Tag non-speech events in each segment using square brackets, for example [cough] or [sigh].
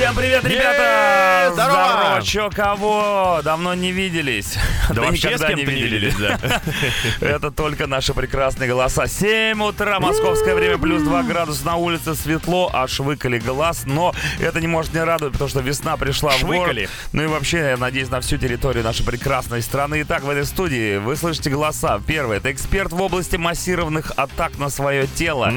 Всем привет, ребята! Здорово! Чё, кого? Давно не виделись. Да вообще с кем-то не виделись, да. [laughs] Это только наши прекрасные голоса. 7 утра, московское время, плюс 2 градуса на улице, светло, аж выколи глаз. Но это не может не радовать, потому что весна пришла в город. Ну и вообще, я надеюсь, на всю территорию нашей прекрасной страны. Итак, в этой студии вы слышите голоса. Первый, это эксперт в области массированных атак на свое тело.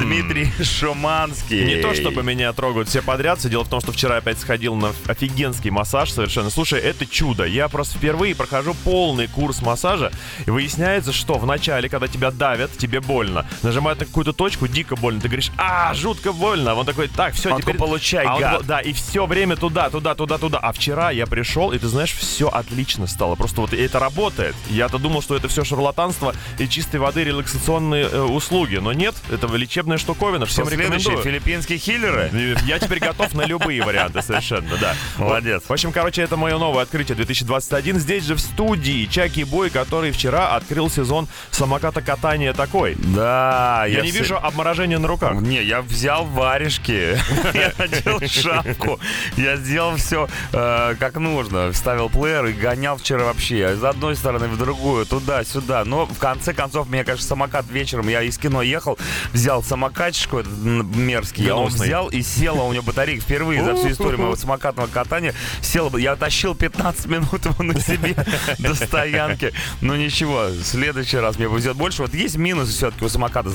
Дмитрий [laughs] Шуманский. Не то, чтобы меня трогают все подряд. Все дело в том, что вчера опять сходил на офигенский массаж совершенно. Слушай, это чудо. Я просто впервые прохожу полный курс массажа. И выясняется, что вначале, когда тебя давят, тебе больно. Нажимают на какую-то точку, дико больно. Ты говоришь, а, жутко больно. Он такой, так, все, Он теперь... «Получай, А он гад». такой, да, и все время туда, туда, туда, туда. А вчера я пришел, и ты знаешь, все отлично стало. Просто вот это работает. Я-то думал, что это все шарлатанство и чистой воды релаксационные э, услуги. Но нет, это лечебная штуковина. Всем Что рекомендую. Филиппинские хиллеры? Я теперь готов на любые варианты совершенно, да. Молодец. В общем, короче, это мое новое открытие 2021. Здесь же в студии Чаки Бой, который вчера открыл сезон самоката катания такой. Да, Я, не все- вижу обморожения на руках. Не, я взял варежки, [laughs] я надел шапку, я сделал все как нужно. Вставил плеер и гонял вчера вообще из одной стороны в другую, туда-сюда. Но в конце концов, мне, конечно, самокат вечером, я из кино ехал, взял самокатчику этот мерзкий, я взял и сел, а у него батарейка впервые за всю историю моего [laughs] самокатного катания сел, я тащил 15 минут его на себе [laughs] до стоянки. Ну ничего, в следующий раз мне повезет больше. Вот есть минусы все-таки у самоката.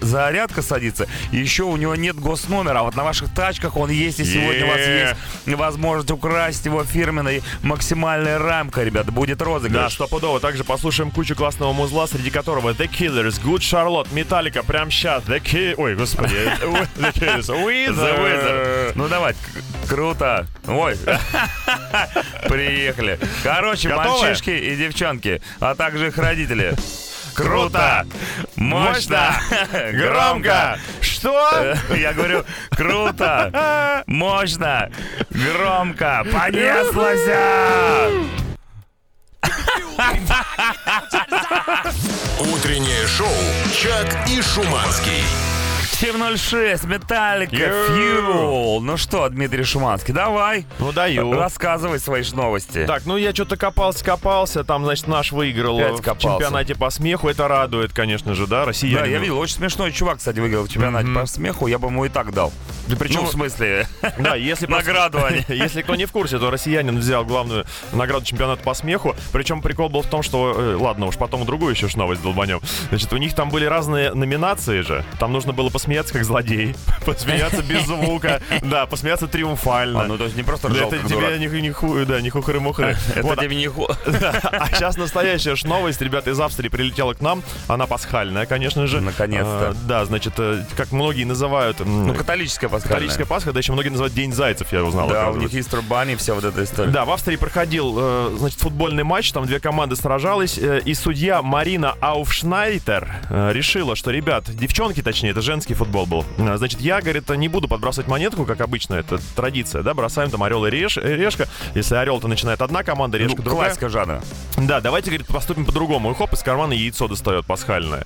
Зарядка садится, еще у него нет госномера, а вот на ваших тачках он есть, и сегодня у вас есть возможность украсть его фирменной максимальная рамка, ребята, будет Да, розыгрыш. стопудово. Также послушаем кучу классного музла, среди которого The Killers, Good Charlotte, Metallica, прям сейчас, The Ki... Ой, господи. [laughs] The Killers, The Wizard. Wizard. Ну давай, круто. Ой. [laughs] Приехали. Короче, Готовы? мальчишки и девчонки, а также их родители. Круто! Мощно! [laughs] Громко! Что? [laughs] Я говорю, круто! Мощно! Громко! Понеслось! Утреннее шоу «Чак и Шуманский». 706, Металлика. Fuel. Ну что, Дмитрий Шуманский, давай. Ну, даю. Рассказывай свои новости. Так, ну я что-то копался, копался, там, значит, наш выиграл в чемпионате по смеху, это радует, конечно же, да, Да, россияне. я видел, очень смешной чувак, кстати, выиграл в чемпионате по смеху, я бы ему и так дал. причем- ну, в смысле, [laughs] Да, если награду они. [laughs] Если кто не в курсе, то россиянин взял главную награду чемпионата по смеху. Причем прикол был в том, что... э, ладно, уж потом другую еще новость долбанем. Значит, у них там были разные номинации же. Там нужно было посмеяться как злодей, [laughs] посмеяться без звука, да, посмеяться триумфально. А, ну то есть не просто ржал, это тебе не, не, ху- да, не хухры-мухры. [laughs] Это Вот, тебе не ху- [laughs] а сейчас настоящая ж новость, ребята, из Австрии прилетела к нам. Она пасхальная, конечно же. Наконец-то. А, да, значит, э, как многие называют... Ну, католическая пасхальная. Католическая Пасха, да еще многие называют День Зайцев, я узнал. Да, у них Easter Bunny, вся вот эта история. Да, в Австрии проходил, э, значит, футбольный матч, там две команды сражались, э, и судья Марина Ауфшнайтер решила, что, ребят, девчонки, точнее, это женский футбол был, э, значит, я, говорит, не буду подбрасывать монетку, как обычно, это традиция, да, бросаем там орел и реш- э, решка, если орел-то начинает одна команда, Ну, решка другая. классика жанра. Да, давайте, говорит, поступим по-другому. И хоп, из кармана яйцо достает пасхальное.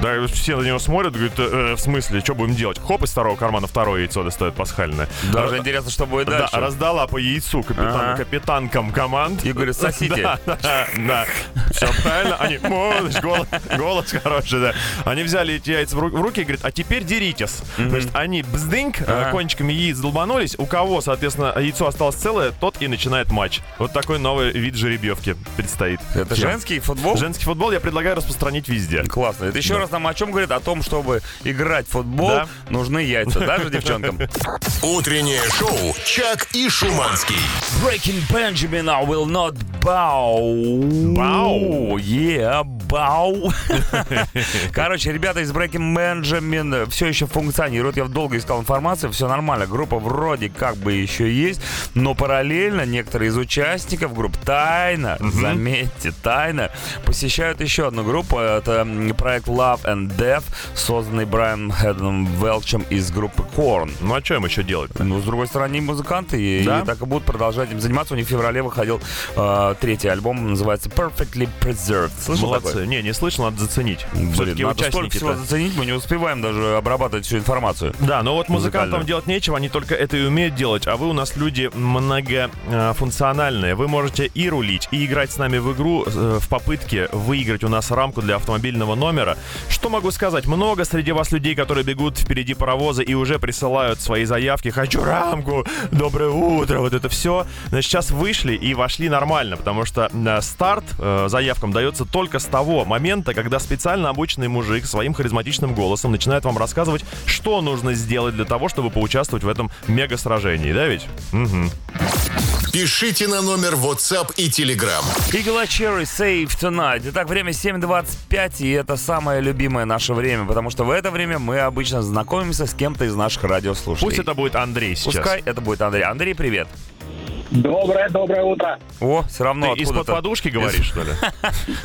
Да, все на него смотрят, говорят, «Э, в смысле, что будем делать? Хоп, из второго кармана второе яйцо достает пасхальное. Даже интересно, что будет да, дальше. раздала по яйцу капитан, Ага. капитанкам команд. И говорит, сосите. [laughs] Да, да, да. Все правильно. Они, «Молодец, голос, голос хороший, да. Они взяли эти яйца в руки и говорят, а теперь деритесь. Значит, они бздыньк, э, Ага. кончиками яиц долбанулись. У кого, соответственно, яйцо осталось целое, тот и начинает матч. Вот такой новый вид жеребьевки предстоит. Это Всем. женский футбол? Женский футбол я предлагаю распространить везде. Классно. Это еще Да. раз нам о чем говорит? О том, чтобы играть в футбол, Да. нужны яйца. Даже девчонкам. [laughs] Утреннее шоу «Чак и Шуманский». Breaking Benjamin, I will not bow. Bow? Yeah, bow. [laughs] Короче, ребята из Breaking Benjamin все еще функционируют. Я долго искал информацию, все нормально. Группа вроде как бы еще есть, но параллельно некоторые из участников групп тайно, заметьте, тайно посещают еще одну группу. Это проект Love and Death, созданный Брайаном Хэдденом Велчем из группы Korn. Ну а что им еще делать? Ну, с другой стороны, музыканты, и, Да? и так и будут продолжать им заниматься. У них в феврале выходил э, третий альбом, называется Perfectly Preserved. Слышал Молодцы. такой? Информации. Не, не слышал, надо заценить. Блин, Все-таки надо столько всего заценить, мы не успеваем даже обрабатывать всю информацию. Да, но вот музыкантам делать нечего, они только это и умеют делать, а вы у нас люди многофункциональные. Вы можете и рулить, и играть с нами в игру э, в попытке выиграть у нас рамку для автомобильного номера. Что могу сказать? Много среди вас людей, которые бегут впереди паровоза и уже присылают свои заявки. Хочу рамку, доброе утро, вот это все. Значит, сейчас вышли и вошли нормально, потому что э, старт э, заявкам дается только с того момента, когда специально обученный мужик своим харизматичным голосом начинает вам рассказывать, что нужно сделать для того, чтобы поучаствовать в этом мега-сражении, да ведь? Мгм. Пишите на номер WhatsApp и Telegram. Игла Cherry Save Tonight. Итак, время 7.25, и это самое любимое наше время, потому что в это время мы обычно знакомимся с кем-то из наших радиослушателей. Пусть это будет Андрей сейчас. Пускай это будет Андрей. Андрей, привет. Доброе, доброе утро. О, все равно Ты из-под подушки говоришь, что ли?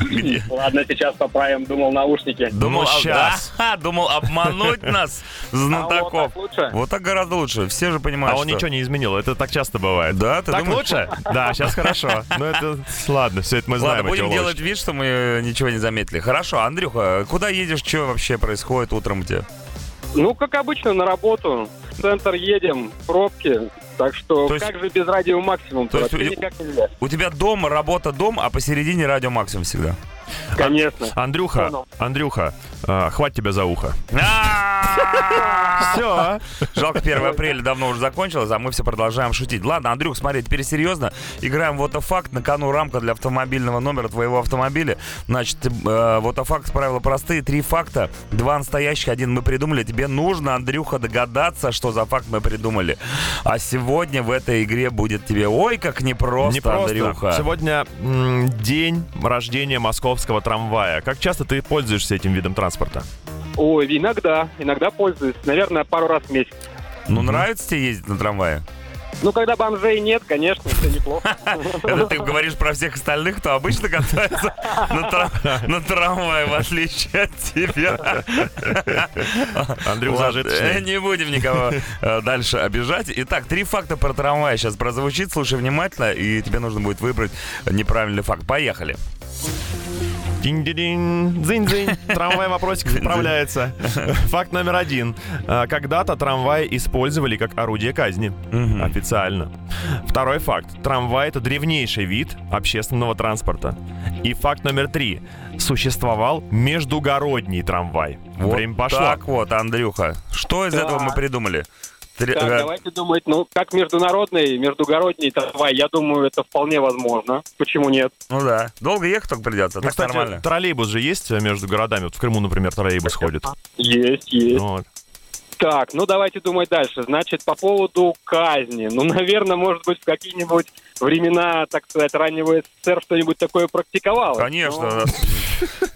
[laughs] Где? Ладно, сейчас поправим, думал наушники. Думал, Ну, а- думал обмануть [laughs] нас, А вот знатоков. так лучше? Вот так гораздо лучше. Все же А понимают, он что- ничего не изменил, это так часто бывает. Да, ты Так лучше? Да, сейчас хорошо. Ну это, ладно, все это мы знаем. Ладно, будем делать вид, что мы э, ничего не заметили. Хорошо, Андрюха, куда едешь, что вообще происходит утром тебя? Ну, как обычно, на работу. В центр едем, пробки. Так что То есть- как же без радио максимум? То есть у- никак нельзя. У тебя дом, работа, дом, а посередине радио максимум всегда. Конечно. Андрюха, Понял. Андрюха, а, хватит тебя за ухо. А! Все. Жалко, 1 апреля давно уже закончилось, а мы все продолжаем шутить. Ладно, Андрюх, смотри, теперь серьезно. Играем в факт На кону рамка для автомобильного номера твоего автомобиля. Значит, э, факт правила простые. Три факта, два настоящих, один мы придумали. Тебе нужно, Андрюха, догадаться, что за факт мы придумали. А сегодня в этой игре будет тебе, ой, как непросто, Не просто. Андрюха. Сегодня день рождения московского трамвая. Как часто ты пользуешься этим видом транспорта? Ой, иногда, иногда пользуюсь. Наверное, пару раз в месяц. Ну, нравится тебе ездить на трамвае? Ну, когда бомжей нет, конечно, все неплохо. [laughs] Это ты говоришь про всех остальных, кто обычно катается на, тра- на трамвае, в отличие от тебя. Э, зажиточный. не будем никого э, дальше обижать. Итак, три факта про трамвай сейчас прозвучит. Слушай внимательно, и тебе нужно будет выбрать неправильный факт. Поехали. Динь-динь, дзынь-дзынь. [laughs] Трамвай вопросик отправляется. [laughs] Факт номер один. А, Когда-то трамвай использовали как орудие казни. Официально. Второй факт. Трамвай — это древнейший вид общественного транспорта. И факт номер три. Существовал междугородний трамвай. Вот Время пошло. так вот, Андрюха. Что из этого мы придумали? Три- Так, давайте думать, ну, как международный, междугородний трамвай, я думаю, это вполне возможно. Почему нет? Ну да. Долго ехать только придется, Ну, так кстати, нормально. троллейбус же есть между городами. Вот в Крыму, например, троллейбус ходит. Есть, есть. Вот. Так, ну давайте думать дальше. Значит, по поводу казни. Ну, наверное, может быть, в какие-нибудь времена, так сказать, раннего СССР что-нибудь такое практиковалось. Конечно.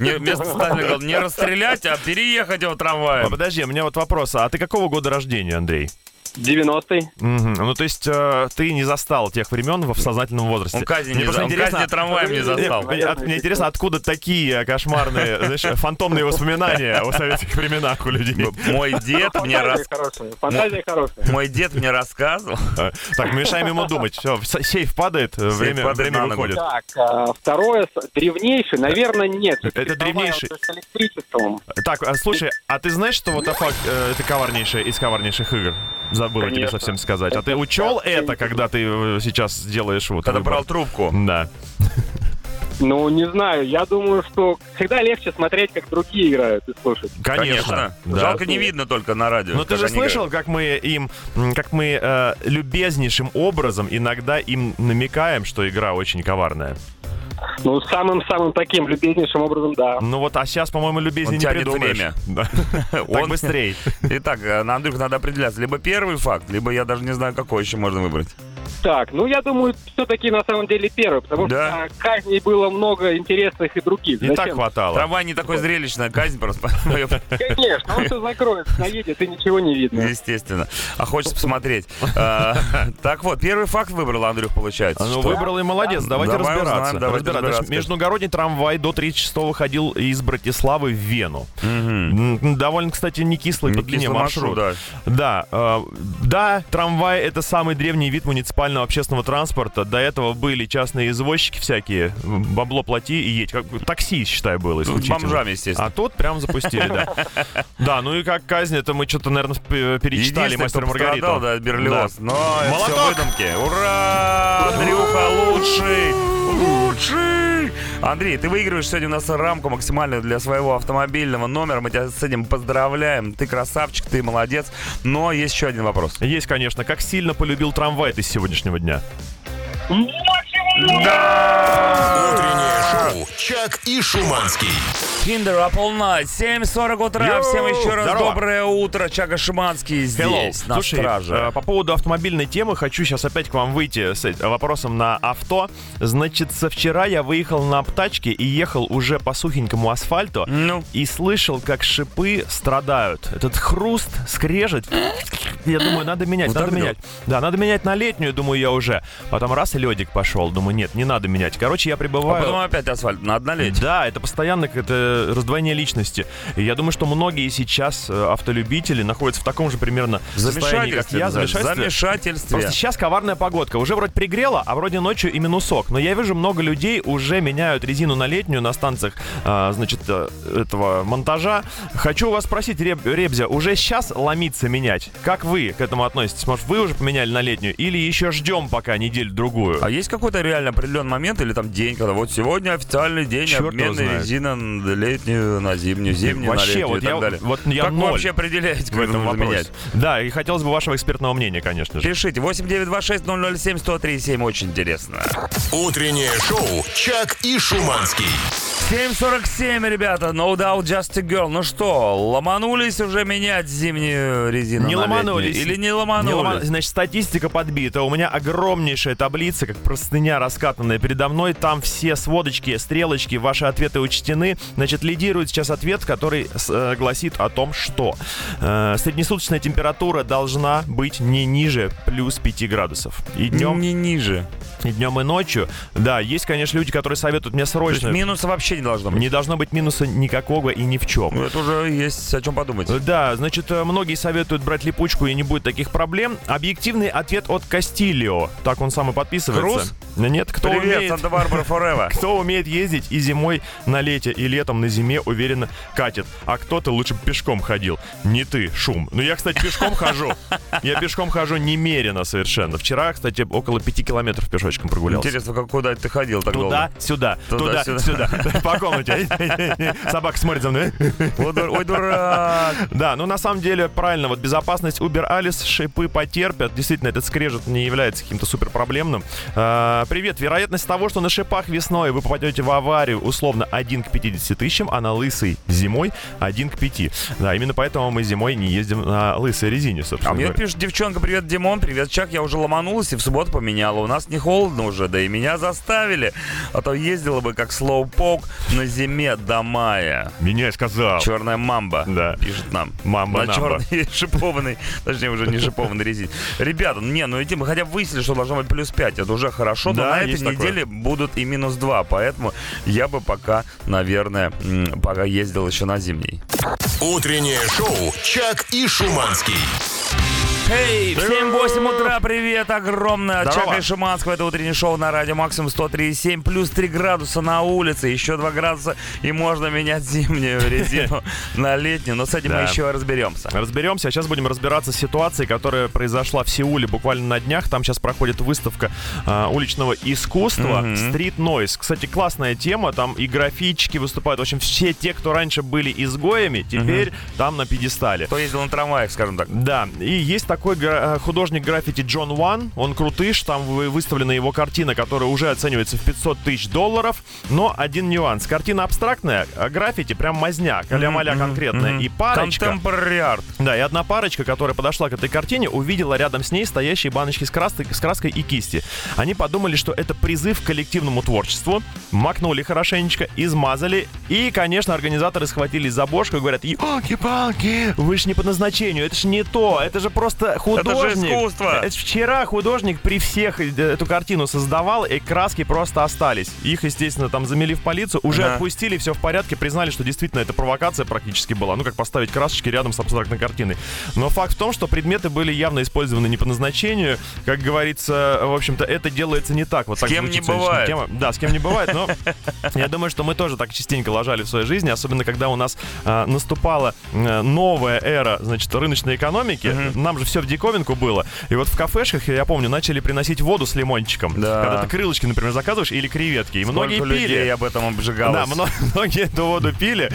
Не, вместо Сталина говорил, не расстрелять, а переехать его А, трамваем. подожди, у меня вот вопрос. А ты какого года рождения, Андрей? Ну, 90-й. Мгм. Ну, то есть э, ты не застал тех времен в сознательном возрасте. Он казни, Мне не просто за- он интересно- казни трамваем не Нет, застал. Мне, от- мне интересно, откуда такие кошмарные, знаешь, фантомные воспоминания о советских временах у людей. Мой дед мне рас... Фантазия хорошая. Фантазия хорошая. Мой дед мне рассказывал. Так, мешаем ему думать. Все, сейф падает, э, время, время выходит. Так, а, второе, древнейший, наверное, нет. Это древнейший. С электричеством. Так, а, слушай, а ты знаешь, что вот это это коварнейшая из коварнейших игр? Забыл тебе совсем сказать. А ты учел это, когда ты э, сейчас делаешь вот Когда выбор? брал трубку. Да. Ну, не знаю, я думаю, что всегда легче смотреть, как другие играют и слушать. Конечно. Да. Жалко не видно только на радио. Но ты же слышал, как мы им, как мы э, любезнейшим образом иногда им намекаем, что игра очень коварная. Ну, самым-самым таким любезнейшим образом, да. Ну вот, а сейчас, по-моему, любезнее Он не тянет придумаешь. время. [laughs] [laughs] Так Он- быстрей. [laughs] Итак, э, на Андрюх надо определяться. Либо первый факт, либо я даже не знаю, какой еще можно выбрать. Так, ну, я думаю, все-таки на самом деле первый, потому Да. что казней было много интересных и других. И так Зачем? хватало. Трамвай не такой зрелищная казнь просто. [laughs] Конечно, он все закроет, наедет, и ничего не видно. Естественно. А хочется посмотреть. А, [laughs] Так вот, первый факт выбрал Андрюх, получается. Ну, выбрал и молодец. Давайте Давай разбираться. Значит. Междугородний трамвай до 36 ходил из Братиславы в Вену. Довольно, кстати, не кислый по длине маршрут, Да, э, да, трамвай это самый древний вид муниципального общественного транспорта. До этого были частные извозчики всякие. Бабло плати и едь. Как такси, считай, было исключительно. бомжами, естественно. А тут прям запустили, да. [laughs] Да, ну и как казнь, это мы что-то, наверное, перечитали мастер Маргариту. пострадал, да, Берлиоз. Но Молоток! Ура! Андрюха лучший! Лучший! Андрей, ты выигрываешь сегодня у нас рамку максимальную для своего автомобильного номера. Мы тебя с этим поздравляем. Ты красавчик, ты молодец. Но есть еще один вопрос. Есть, конечно. Как сильно полюбил трамвай ты с сегодняшнего дня? Утреннее шоу «Чак и Шуманский». Kinder Up All Night, 7.40 утра. Йоу, Всем еще раз здорово. доброе утро. Чага Шиманский Hello. здесь, на Слушай, страже. э, по поводу автомобильной темы хочу сейчас опять к вам выйти с э, вопросом на авто. Значит, со вчера я выехал на тачке и ехал уже по сухенькому асфальту Ну, и слышал, как шипы страдают. Этот хруст, скрежет. Я думаю, надо менять, Вот надо менять. Да, надо менять на летнюю, думаю я уже. Потом раз и ледик пошел. Думаю, нет, не надо менять. Короче, я а прибываю... потом опять асфальт. Надо налить. Да, это постоянно это раздвоение личности. И я думаю, что многие сейчас э, автолюбители находятся в таком же примерно состоянии, как я. Замешательстве. Замешательстве. Просто сейчас коварная погодка. Уже вроде пригрело, а вроде ночью и минусок. Но я вижу, много людей уже меняют резину на летнюю на станциях, а, значит, э, этого монтажа. Хочу вас спросить, Реб- Ребзя, уже сейчас ломиться менять? Как вы к этому относитесь? Может, вы уже поменяли на летнюю? Или еще ждем пока неделю-другую? А есть какой-то реально определенный момент или там день, когда вот сегодня официальный день его обмена резина на летнюю на зимнюю, зимнюю на Вообще, летнюю вот и так я, далее? вот я как вы ноль вообще определяете, в как это этом нужно вопросе. менять? Да, и хотелось бы вашего экспертного мнения, конечно же. Пишите 8926-007-1037, очень интересно. Утреннее шоу «Чак и Шуманский». 7.47, ребята, no doubt just a girl. Ну что, ломанулись уже менять зимнюю резину Не ломанулись. Или не Не ломанулись? лома- Значит, статистика подбита. У меня огромнейшая таблица, как простыня раскатанная передо мной. Там все сводочки, стрелочки, ваши ответы учтены. Значит, лидирует сейчас ответ, который э, гласит о том, что э, среднесуточная температура должна быть не ниже плюс 5 градусов. И днем, Не ниже. и днем, и ночью. Да, есть, конечно, люди, которые советуют мне срочно. минуса вообще не должно быть. Не должно быть минуса никакого и ни в чем. Ну, это уже есть о чем подумать. Да, значит, э, многие советуют брать липучку, и не будет таких проблем. Объективный ответ от Кастильо. Так он сам и подписывается. Нет, кто Привет, умеет... Санта-Барбара Forever. [laughs] Кто умеет ездить и зимой на лете, и летом на зиме уверенно катит. А кто-то лучше пешком ходил. Не ты, шум. Ну, я, кстати, пешком хожу. Я пешком хожу немерено совершенно. Вчера, кстати, около пяти километров пешочком прогулялся. Интересно, как куда ты ходил так долго? Туда-сюда, Туда-сюда. туда-сюда. [laughs] По комнате. Собака смотрит за мной. Ой, дур- Ой, дурак. Да, ну на самом деле правильно, вот безопасность Uber Alice шипы потерпят. Действительно, этот скрежет не является каким-то супер проблемным. привет, вероятность того, что на шипах весной вы попадете в аварию условно 1 к 50 тысячам, а на лысой зимой 1 к 5. Да, именно поэтому мы зимой не ездим на лысой резине, собственно А мне пишет девчонка, привет, Димон, привет, Чак, я уже ломанулась и в субботу поменяла. У нас не холодно уже, да и меня заставили. А то ездила бы как слоупок на зиме до мая. Меня сказал. Черная мамба. Да. Пишет нам. Мамба На намба. черной [laughs] шипованной, точнее уже не шипованной резине. Ребята, не, ну эти мы хотя бы выяснили, что должно быть плюс 5. Это уже хорошо, но Да, на этой такое. неделе будут и минус 2. Поэтому я бы пока, наверное, пока ездил еще на зимней. Утреннее шоу «Чак и Шуманский». Эй, в 7-8 утра, привет огромное от. Чака и Шиманского. Это утреннее шоу на радио Максимум 103,7. Плюс 3 градуса на улице, еще 2 градуса, и можно менять зимнюю [laughs] резину на летнюю. Но с этим мы Да. еще разберемся. Разберемся, а сейчас будем разбираться с ситуацией, которая произошла в Сеуле буквально на днях. Там сейчас проходит выставка а, уличного искусства. Street Noise. Кстати, классная тема, там и графички выступают. В общем, все те, кто раньше были изгоями, теперь там на пьедестале. Кто ездил на трамваях, скажем так. Да, и есть такой гра- э, художник граффити Джон Уан, он крутыш, там вы- выставлена его картина, которая уже оценивается в 500 тысяч долларов, но один нюанс. Картина абстрактная, а граффити прям мазня, каля-маля конкретная. И парочка... Contemporary art. Да, и одна парочка, которая подошла к этой картине, увидела рядом с ней стоящие баночки с краской, с краской и кисти. Они подумали, что это призыв к коллективному творчеству, макнули хорошенечко, измазали, и, конечно, организаторы схватились за бошку и говорят, елки-палки, вы ж не по назначению, это ж не то, это же просто это художник. искусство. Это вчера художник при всех э, эту картину создавал, и краски просто остались. Их, естественно, там замели в полицию, уже Ага. отпустили, все в порядке, признали, что действительно это провокация практически была. Ну, как поставить красочки рядом с абстрактной картиной. Но факт в том, что предметы были явно использованы не по назначению. Как говорится, в общем-то, это делается не так. Вот так кем не бывает. тема. Да, с кем не бывает, но [laughs] я думаю, что мы тоже так частенько лажали в своей жизни, особенно когда у нас а, наступала а, новая эра, значит, рыночной экономики. Нам же все в диковинку было. И вот в кафешках, я помню, начали приносить воду с лимончиком. Да. Когда ты крылышки, например, заказываешь или креветки. И многие Сколько пили. людей об этом обжигалось. Да, мно- [laughs] многие эту воду пили,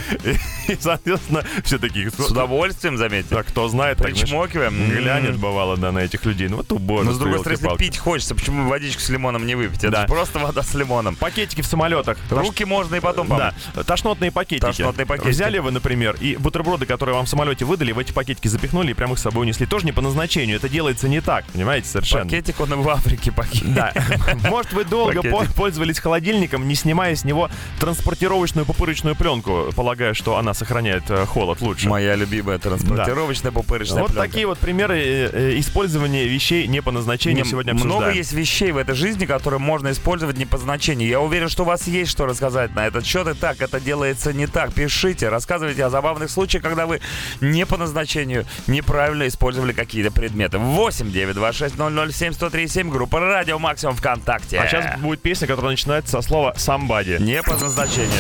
и, соответственно, все такие... С удовольствием, заметьте. Да, кто знает, так, Причмокиваем. глянет, М. бывало, да, на этих людей. Ну, вот убоже. Но с другой стороны, если пить хочется, почему водичку с лимоном не выпить? Это Да. просто вода с лимоном. Пакетики в самолетах. Руки можно и потом Да, помыть. тошнотные пакетики. Тошнотные пакетики. Взяли вы, например, и бутерброды, которые вам в самолете выдали, в эти пакетики запихнули и прямо их с собой унесли. Тоже не по назначению. Это делается не так, понимаете, совершенно. Пакетик он в Африке пакет. Да. [laughs] Может, вы долго Пакетик. по- пользовались холодильником, не снимая с него транспортировочную пупырочную пленку, полагая, что она сохраняет э, холод лучше. Моя любимая транспортировочная пупырочная Вот пленка. такие вот примеры э, э, использования вещей не по назначению Не, сегодня много обсуждаем. есть вещей в этой жизни, которые можно использовать не по значению. Я уверен, что у вас есть что рассказать на этот счет. И так, это делается не так. Пишите, рассказывайте о забавных случаях, когда вы не по назначению неправильно использовали какие-то предметы. 8 926 007 1037 группа Радио Максимум ВКонтакте. А сейчас будет песня, которая начинается со слова «somebody». Не по назначению.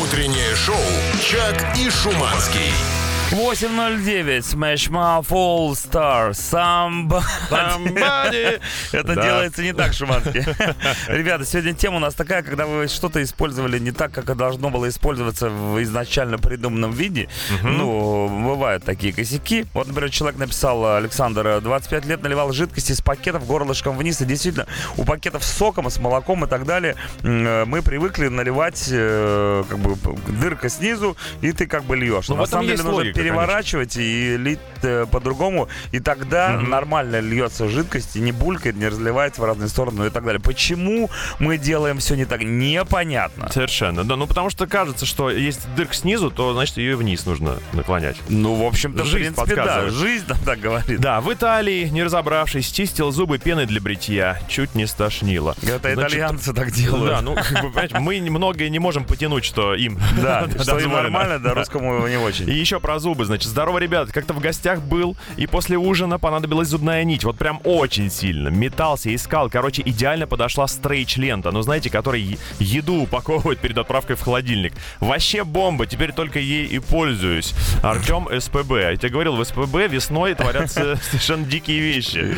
Утреннее шоу «Чак и Шуманский». 809 Smash Mouth All Star Somebody. Somebody. Это Да. делается не так, Шуманский. [laughs] Ребята, сегодня тема у нас такая, когда вы что-то использовали не так, как должно было использоваться в изначально придуманном виде. Ну, бывают такие косяки. Вот, например, человек написал, Александр, 25 лет наливал жидкость из пакетов горлышком вниз. И действительно, у пакетов с соком, с молоком и так далее э, мы привыкли наливать э, как бы дырка снизу, и ты как бы льешь. Ну, в На самом деле нужно логика, переворачивать и лить э, по-другому, и тогда нормально льется жидкость, и не булькает, не разливается в разные стороны и так далее. Почему мы делаем все не так? Непонятно. Совершенно, да. Ну, потому что кажется, что есть дырка снизу, то, значит, ее вниз нужно наклонять. Ну, в общем-то, в Жизнь принципе, да. Жизнь нам так говорит. Да, в Италии, не разобравшись, чистил зубы пеной для бритья. Чуть не стошнило. Это Значит, итальянцы так делают. Да, ну, понимаете, мы многое не можем потянуть, что им Да, [laughs] что им нормально, да, русскому не очень. И еще про зубы, значит, здорово, ребят, как-то в гостях был, и после ужина понадобилась зубная нить, вот прям очень сильно. Метался, искал, короче, идеально подошла стрейч-лента, ну, знаете, которая е- еду упаковывает перед отправкой в холодильник. Вообще бомба, теперь только ей и пользуюсь. Артем СПБ. Я тебе говорил, в СПБ весной творятся [laughs] совершенно дикие вещи.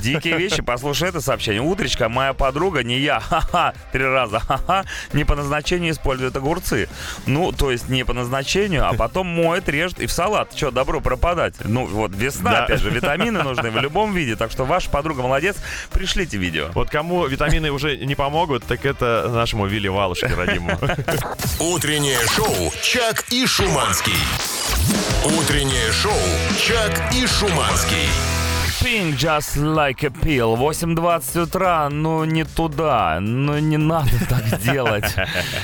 Дикие вещи, послушай это сообщение. Утречка, моя подруга, не я, ха-ха, три раза, ха-ха, не по назначению использует огурцы. Ну, то есть не по назначению, а потом моет, режет и в салат. Что, добро пропадать? Ну, вот весна, Да. опять же, витамины нужны в любом виде, так что ваша подруга молодец, пришлите видео. Вот кому витамины уже не помогут, так это нашему Вилли Валушке родимому. Утреннее шоу «Чак и Шуманский». Утреннее шоу «Чак и Шуманский». Pink just like a pill. 8.20 утра, ну не туда, ну не надо [laughs] так делать.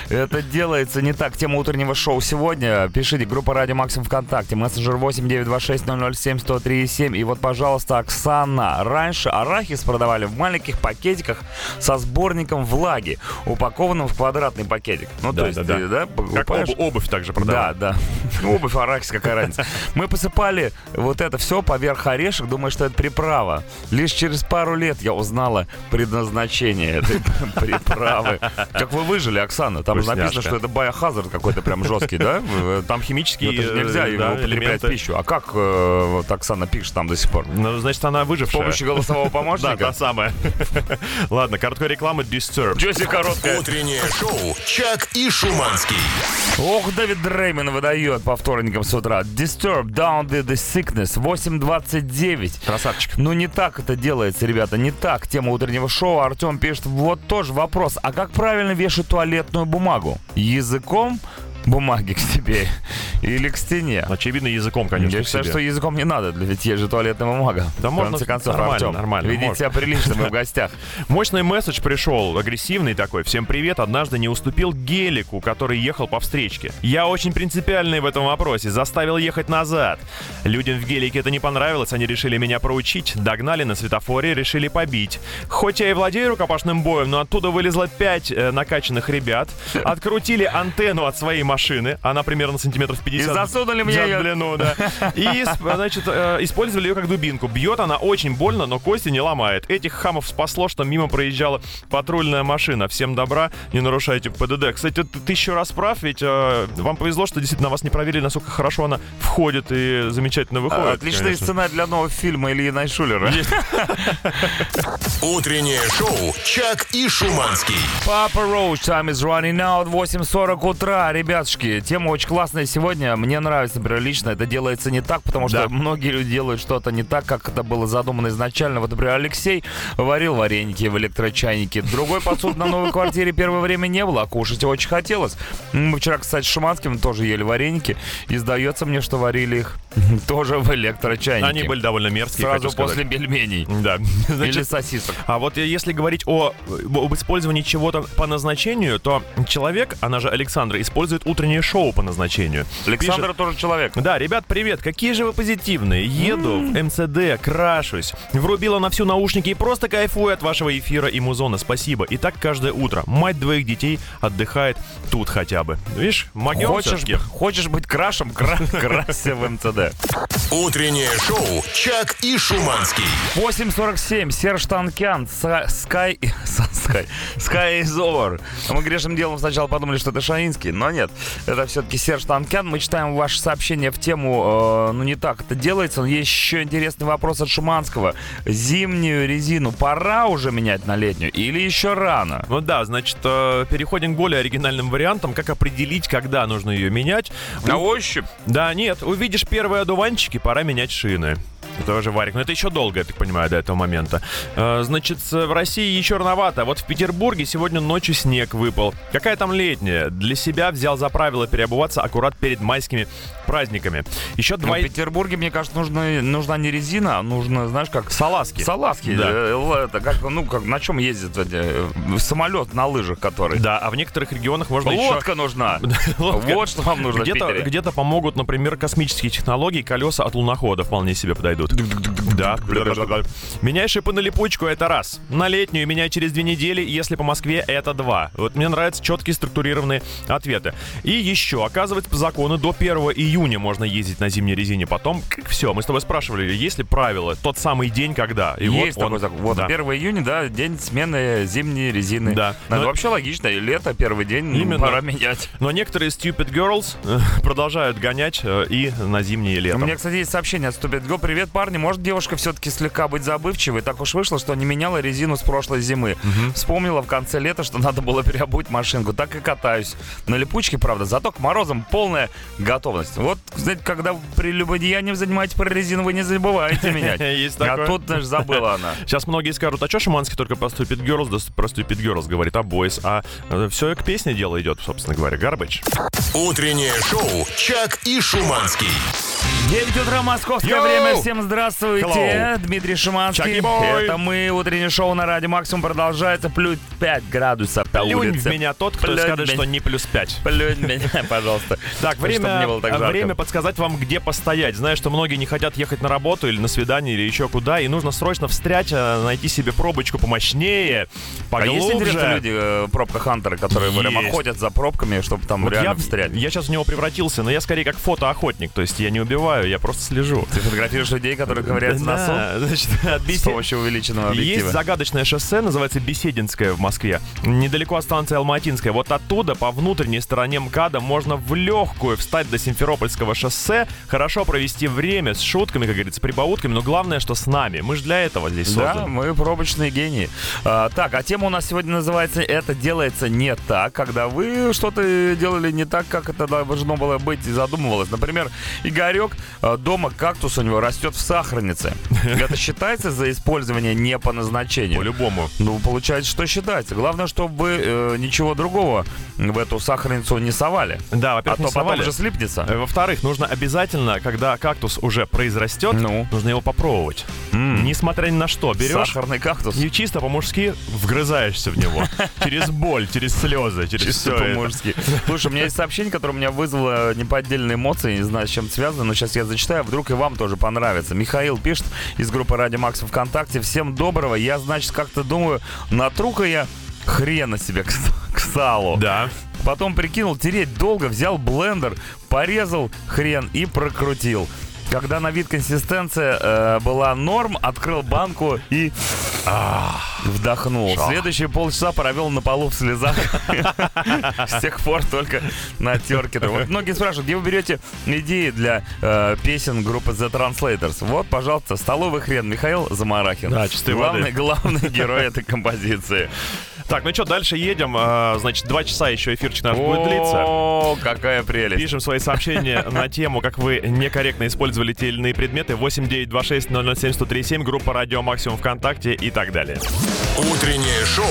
Это делается не так. Тема утреннего шоу сегодня. Пишите, группа Радио Максим ВКонтакте, мессенджер 8926-007-1037. И вот, пожалуйста, Оксана. Раньше арахис продавали в маленьких пакетиках со сборником влаги, упакованным в квадратный пакетик. Ну, то Да, есть да, ты, да, Как покупаешь- обу- обувь также да, продавали. да. Ну, [laughs] Обувь, арахис, какая разница. Мы посыпали вот это все поверх орешек, думая, что это приправа. Лишь через пару лет я узнала предназначение этой [laughs] приправы. Как вы выжили, Оксана? Там же написано, Вкусняшка. что это биохазард какой-то прям жесткий, да? Там химические Это же нельзя э, его да, употреблять в пищу. А как э, вот Оксана пишет там до сих пор? Ну, значит, она С выжившая. помощью голосового Да, помощника? та самая. [laughs] Ладно, короткая реклама Disturb. Джоси короткая. Утреннее шоу «Чак и Шуманский». Ох, Дэвид Дрейман выдает по вторникам с утра. Disturb, Down with the Sickness, 8.29. Красавчик. Ну, не так это делается, ребята, не так. Тема утреннего шоу. Артем пишет, вот тоже вопрос. А как правильно вешать туалетную бумагу? Языком? Бумаги к себе или к стене. Очевидно, языком, конечно, Я считаю, что языком не надо, ведь есть же туалетная бумага. Да в можно конце концов, нормально, Артем, нормально, Ведите можно. себя прилично, мы в гостях. [laughs] Мощный месседж пришел, агрессивный такой. Всем привет, однажды не уступил гелику, который ехал по встречке. Я очень принципиальный в этом вопросе, заставил ехать назад. Людям в гелике это не понравилось, они решили меня проучить, догнали на светофоре, решили побить. Хоть я и владею рукопашным боем, но оттуда вылезло пять э, накачанных ребят, открутили антенну от своей машины, она примерно сантиметров 50 И засунули мне её. длину, да. И, значит, э, использовали ее как дубинку. Бьет она очень больно, но кости не ломает. Этих хамов спасло, что мимо проезжала патрульная машина. Всем добра, не нарушайте ПДД. Кстати, т- тысячу раз прав, ведь э, вам повезло, что действительно вас не проверили, насколько хорошо она входит и замечательно выходит. Отличный конечно. сценарий для нового фильма Ильи Найшулера. Утреннее шоу «Чак и Шуманский». Папа Роуч, time is running out, 8.40 утра. Ребятушки, тема очень классная сегодня. Мне нравится, например, лично. Это делается не так, потому что Да. многие люди делают что-то не так, как это было задумано изначально. Вот, например, Алексей варил вареники в электрочайнике. Другой посуд на новой квартире первое время не было, а кушать очень хотелось. Мы вчера, кстати, с Шуманским тоже ели вареники. И сдается мне, что варили их [laughs] тоже в электрочайнике. Они были довольно мерзкие, Сразу после пельменей. Да. Или Значит, сосисок. А вот если говорить о, об использовании чего-то по назначению, то человек, она же Александра, использует утреннее шоу по назначению. Александр тоже человек. Да, ребят, привет, какие же вы позитивные. Еду в МЦД, крашусь. Врубила на всю наушники и просто кайфую от вашего эфира и музона. Спасибо. И так каждое утро. Мать двоих детей отдыхает тут хотя бы. Видишь, могем Хочешь, хочешь быть крашем, кра- [laughs] красься в МЦД. Утреннее шоу «Чак и Шуманский». 8.47, Серж Танкян, Sky... Sky... Sky is over. Мы грешным делом сначала подумали, что это Шаинский, но нет. Это все-таки Серж Танкян. Мы читаем ваши сообщения в тему, э, ну не так это делается, но есть еще интересный вопрос от Шуманского. Зимнюю резину пора уже менять на летнюю или еще рано? Ну да, значит, э, переходим к более оригинальным вариантам. Как определить, когда нужно ее менять? На ощупь? Да, нет, увидишь первые одуванчики, пора менять шины. Это уже варик. Но это еще долго, я так понимаю, до этого момента. Э, Значит, в России еще рановато. Вот в Петербурге сегодня ночью снег выпал. Какая там летняя? Для себя взял за правило переобуваться аккурат перед майскими праздниками. Еще Ну, два... в Петербурге, мне кажется, нужно, нужна не резина, а нужно, знаешь, как Салазки. Салазки. Да. э, Это как, ну, как на чем ездит э, самолет на лыжах, который. Да, а в некоторых регионах можно Лодка нужна. [laughs] еще... Лодка. Вот что вам нужно Где-то, где-то помогут, например, космические технологии, колеса от лунохода вполне себе подойдут. Да. Меняй шипы на липучку, это раз. На летнюю меняй через две недели, если по Москве, это два. Вот мне нравятся четкие структурированные ответы. И еще, оказывается, по закону до 1 июня можно ездить на зимней резине. Потом, все, мы с тобой спрашивали, есть ли правила, тот самый день, когда. И Есть вот он- такой закон. Вот да. 1 июня, да, день смены зимней резины. Да. Ну, это Но- вообще логично. И лето, первый день, Именно. пора менять. Но некоторые stupid girls э, [laughs] продолжают гонять э, и на зимнее У лето. меня, кстати, есть сообщение от Ступит Го. Привет, парни. Может, девушка все-таки слегка быть забывчивой? Так уж вышло, что не меняла резину с прошлой зимы. Вспомнила в конце лета, что надо было переобуть машинку. Так и катаюсь. На липучке, правда, зато к морозам полная готовность. Вот, знаете, когда при любодеянии занимаете про резину, вы не забывайте менять. [laughs] Есть А такое. тут, знаешь, забыла она. [laughs] Сейчас многие скажут, а что Шиманский только про Stupid Girls, да про Stupid Girls говорит, а Boys, а все к песне дело идет, собственно говоря, Garbage. Утреннее шоу «Чак и Шуманский». 9 утра, московское Йоу! время. Всем здравствуйте. Hello. Дмитрий Шиманский. Это мы. Утреннее шоу на Радио Максимум продолжается. Плюс 5 градусов по Плюнь улице. в меня тот, кто Плюнь скажет, в что меня. не плюс 5. Плюнь меня, [laughs] пожалуйста. Так, Чтобы время, не было так время подсказать вам, где постоять. Знаю, что многие не хотят ехать на работу или на свидание, или еще куда, и нужно срочно встрять, а, найти себе пробочку помощнее, А поглубже. есть интересные люди, э, пробка-хантеры, которые прям Есть. охотят за пробками, чтобы там Вот реально я, встрять? я сейчас в него превратился, но я скорее как фотоохотник, то есть я не убиваю, я просто слежу. Ты фотографируешь людей, которые ковыряются в носу Да, значит, от с бесед- помощью увеличенного Есть объектива? загадочное шоссе, называется Бесединское в Москве. Недалеко от станции Алматинская. Вот оттуда, по внутренней стороне МКАДа, можно в легкую встать до Симферопольского шоссе, хорошо провести время с шутками, как говорится, прибаутками, но главное, что с нами. Мы же для этого здесь Да, созданы. мы пробочные гении. А, так, а тема у нас сегодня называется «Это делается не так», когда вы что-то делали не так, как это должно было быть и задумывалось. Например, Игорек э, дома кактус у него растет в сахарнице. [laughs] Это считается за использование не по назначению? По-любому. Ну, получается, что считается. Главное, чтобы вы э, ничего другого в эту сахарницу не совали. Да, А во-первых, то не потом совали. же слипнется. Э, Во-вторых, нужно обязательно, когда кактус уже произрастет, Ну? нужно его попробовать. М. Несмотря ни на что, берешь Сахарный кактус. и чисто по-мужски вгрызаешься в него. [laughs] Через боль, через слезы, через Чисто все по-мужски. Слушай, у меня есть сообщение, которое у меня вызвало неподдельные эмоции, не знаю, с чем связано, но сейчас я зачитаю, вдруг и вам тоже понравится. Михаил пишет из группы Радио Макс ВКонтакте. Всем доброго. Я, значит, как-то думаю, натру-ка я хрена себе к, к салу. Да. Потом прикинул, тереть долго, взял блендер, порезал хрен и прокрутил. Когда на вид консистенция э, была норм, открыл банку и вдохнул. Следующие полчаса провел на полу в слезах. С тех пор только на терке. Вот многие спрашивают, где вы берете идеи для э, песен группы The Translators? Вот, пожалуйста, столовый хрен Михаил Замарахин. Да, чистой главный, главный герой этой композиции. Так, ну что, дальше едем. А, Значит, два часа еще эфирчик наш будет длиться. О, какая прелесть. Пишем свои сообщения [laughs] на тему, как вы некорректно использовали те или иные предметы. 8926 007 1037, группа Радио Максимум ВКонтакте и так далее. Утреннее шоу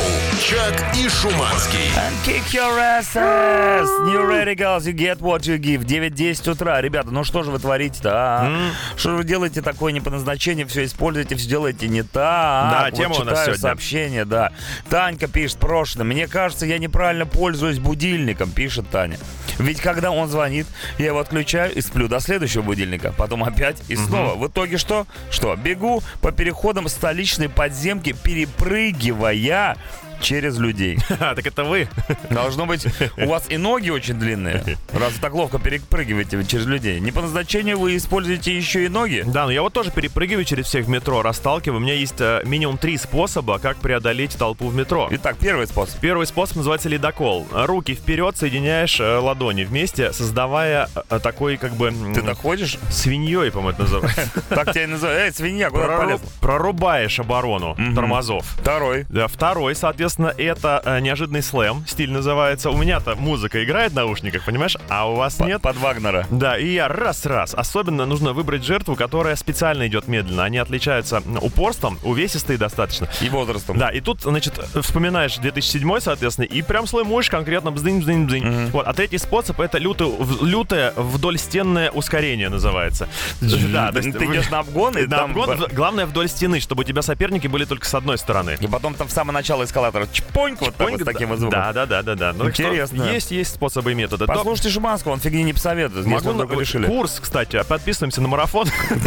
«Чак и Шуманский». And kick your asses! New ready, girls, you get what you give. 9-10 утра. Ребята, ну что же вы творите-то, а? Что же вы делаете такое не по назначению, все используете, все делаете не так? Да, Вот тема у нас сегодня. сообщение, да. Танька пишет, прошлое. Мне кажется, я неправильно пользуюсь будильником, пишет Таня. Ведь когда он звонит, я его отключаю и сплю до следующего будильника. Потом опять и снова. В итоге что? Что? Бегу по переходам столичной подземки, перепрыгивая через людей. [laughs] А, так это вы. [laughs] Должно быть, у вас и ноги очень длинные, раз вы так ловко перепрыгиваете через людей. Не по назначению вы используете еще и ноги? Да, но я вот тоже перепрыгиваю через всех в метро, расталкиваю. У меня есть э, минимум три способа, как преодолеть толпу в метро. Итак, первый способ. Первый способ называется ледокол. Руки вперед, соединяешь э, ладони вместе, создавая э, такой как бы Ты так ходишь? свиньей, по-моему, это называется. [laughs] Так тебя и называют. Эй, свинья, куда? Прорубаешь оборону тормозов. Второй. Да, второй, соответственно, это э, неожиданный слэм. Стиль называется. У меня-то музыка играет в наушниках, понимаешь? А у вас нет? Под Вагнера. Да, и я раз-раз. Особенно нужно выбрать жертву, которая специально идет медленно. Они отличаются упорством, увесистые достаточно. И возрастом. Да, и тут, значит, вспоминаешь 2007, соответственно, и прям слаймуешь конкретно бздынь, бздынь, бздынь. Вот, а третий способ это лютое, лютое вдольстенное ускорение называется. Да, то Ты есть ты вы- идешь на обгон, и [laughs] на там... обгон, главное вдоль стены, чтобы у тебя соперники были только с одной стороны. И потом там в самое начало эскалатора чпоньк вот так вот с таким вот звуком. Да, да, да, да, да. Ну, так что Интересно. Есть, есть способы и методы. То- Послушайте Шуманского, он фигни не посоветует, Могу на- решили. Курс, кстати, подписываемся на марафон. [laughs]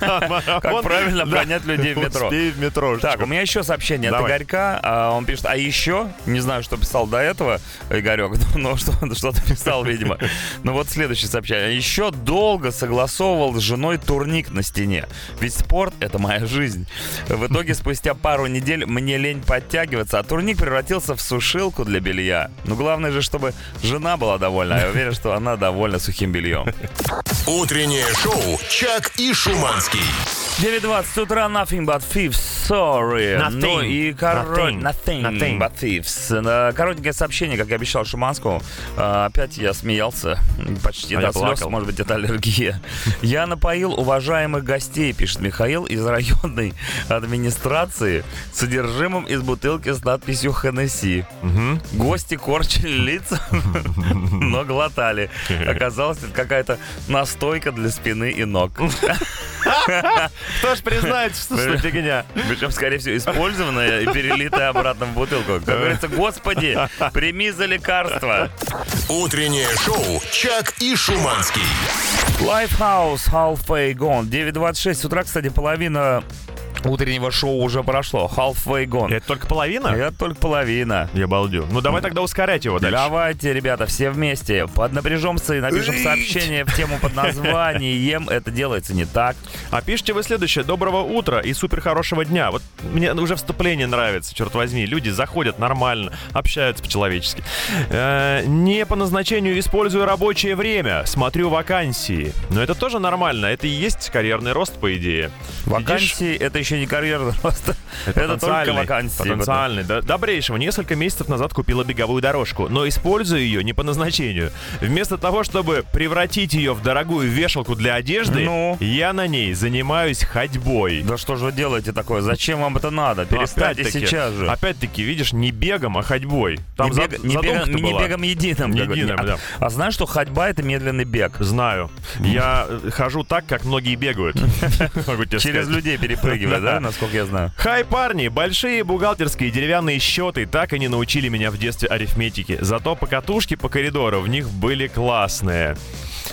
Как правильно обгонять людей в метро. В метро. Так, у меня еще сообщение от. Игорька. А, Он пишет, а еще, не знаю, что писал до этого Игорек, [laughs] но что- что-то писал, видимо. Ну вот следующее сообщение. Еще долго согласовывал с женой турник на стене. Ведь спорт — это моя жизнь. В итоге, спустя пару недель мне лень подтягиваться, а турник превратился в сушилку для белья. Но главное же, чтобы жена была довольна. А Я уверен, что она довольна сухим бельем. Утреннее шоу «Чак и Шуманский». 9.20 утра, nothing but thieves, sorry. Nothing. Ну и коро- Nothing. nothing, Nothing. but thieves. Коротенькое сообщение, как я обещал Шуманскому. Э, Опять я смеялся, почти А до слез, плакал. может быть, это аллергия. Я напоил уважаемых гостей, пишет Михаил, из районной администрации содержимым из бутылки с надписью Хеннесси. Гости корчили лица, [laughs] но глотали. Оказалось, это какая-то настойка для спины и ног. [laughs] Кто ж признается, что это фигня? Причем, скорее всего, использованная и перелитая обратно в бутылку. Как говорится, господи, прими за лекарство. Утреннее шоу «Чак и Шуманский». Lifehouse Halfway Gone. 9.26 с утра, кстати, половина утреннего шоу уже прошло. Halfway Gone. Это только половина? Это только половина. Я балдю. Ну давай тогда ускорять его дальше. Давайте, ребята, все вместе поднапряжемся и напишем сообщение в тему под названием «Это делается не так». А пишите вы следующее. Доброго утра и супер хорошего дня. Вот мне уже вступление нравится, черт возьми. Люди заходят нормально, общаются по-человечески. Э, не по назначению использую рабочее время. Смотрю вакансии. Но это тоже нормально. Это и есть карьерный рост, по идее. Вакансии — это еще не карьерный [laughs] рост. Это, только вакансии. потенциальный. Да, добрейшего. Несколько месяцев назад купила беговую дорожку, но использую ее не по назначению. Вместо того, чтобы превратить ее в дорогую вешалку для одежды, Ну? я на ней занимаюсь ходьбой. Да что же вы делаете такое? Зачем вам это надо? Перестаньте Опять-таки- сейчас же. Опять-таки, видишь, не бегом, а ходьбой. Там не, бег- бегом, не была. бегом единым. Единым, а, да. а знаешь, что ходьба это медленный бег? Знаю. Я э, хожу так, как многие бегают. [laughs] Через людей перепрыгивая, да, насколько я знаю? Хай, парни! Большие бухгалтерские деревянные счеты так и не научили меня в детстве арифметике. Зато покатушки по коридору в них были классные.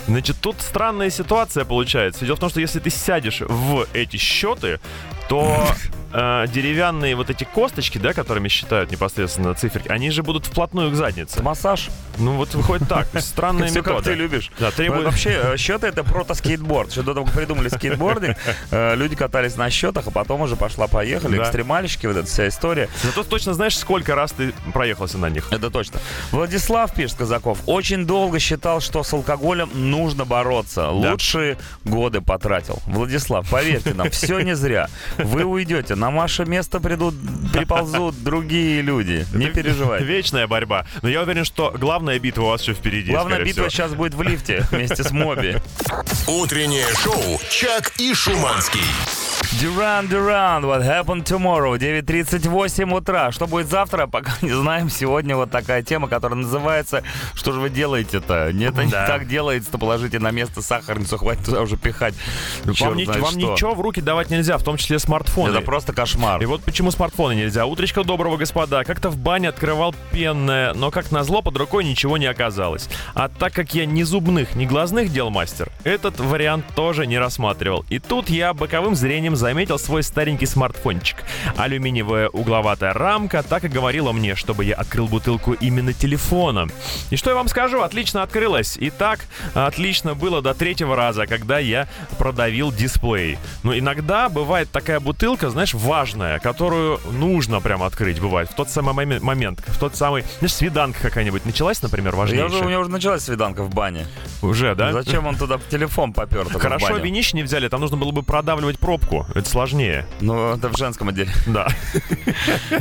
Значит, тут странная ситуация получается. Дело в том, что если ты сядешь в эти счеты, то э, деревянные вот эти косточки, да, которыми считают непосредственно циферки, они же будут вплотную к заднице. Массаж. Ну вот выходит так. [laughs] Странная Все как метода. ты любишь. Да, требует... Вообще, э, счеты это прото-скейтборд. Еще до того, как придумали скейтбординг, э, люди катались на счетах, а потом уже пошла-поехали. Да. Экстремальщики, вот эта вся история. Зато точно знаешь, сколько раз ты проехался на них. Это точно. Владислав, пишет Казаков, очень долго считал, что с алкоголем нужно бороться. Лучшие годы потратил. Владислав, поверьте нам, все не зря. Вы уйдете, на ваше место придут, приползут другие люди. Не переживайте. Вечная борьба. Но я уверен, что главная битва у вас еще впереди. Главная битва всего. сейчас будет в лифте вместе с Моби. Утреннее шоу «Чак и Шуманский». Duran Duran, What Happened Tomorrow, 9.38 утра. Что будет завтра, [laughs] пока не знаем. Сегодня вот такая тема, которая называется «Что же вы делаете-то?» Не, Это не Да. так делается-то, положите на место сахарницу, хватит туда уже пихать. Вам, Чёрт ни- знает вам что. ничего в руки давать нельзя, в том числе смартфоны. Это просто кошмар. И вот почему смартфоны нельзя. Утречка доброго, господа. Как-то в бане открывал пенное, но как назло под рукой ничего не оказалось. А так как я ни зубных, ни глазных дел мастер, этот вариант тоже не рассматривал. И тут я боковым зрением заметил свой старенький смартфончик. Алюминиевая угловатая рамка так и говорила мне, чтобы я открыл бутылку именно телефоном. И что я вам скажу, отлично открылась. И так отлично было до третьего раза, когда я продавил дисплей. Но иногда бывает такая бутылка, знаешь, важная, которую нужно прям открыть, бывает, в тот самый момен- момент, в тот самый, знаешь, свиданка какая-нибудь началась, например, Я важнейшая. уже, у меня уже началась свиданка в бане. Уже, да? Зачем он туда телефон попер? Хорошо, винищ не взяли, там нужно было бы продавливать пробку. Это сложнее. Ну, это в женском отделе. Да.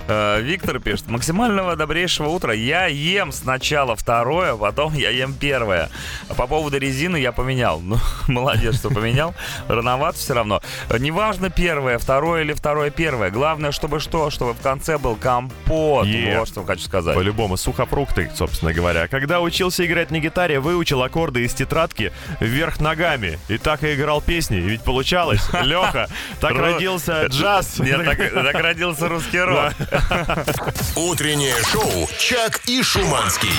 Э, Виктор пишет. Максимального добрейшего утра. Я ем сначала второе, потом я ем первое. А По поводу резины я поменял. Ну, [laughs] молодец, что поменял. Рановато все равно. Неважно первое, второе или второе первое. Главное, чтобы что? Чтобы в конце был компот. Е. Вот что хочу сказать. По-любому, сухофрукты, собственно говоря. Когда учился играть на гитаре, выучил аккорды из тетрадки вверх ногами. И так и играл песни. И ведь получалось. [laughs] Леха, так родился джаз. [laughs] Нет, так, родился русский рок. [laughs] Утреннее шоу «Чак и Шуманский».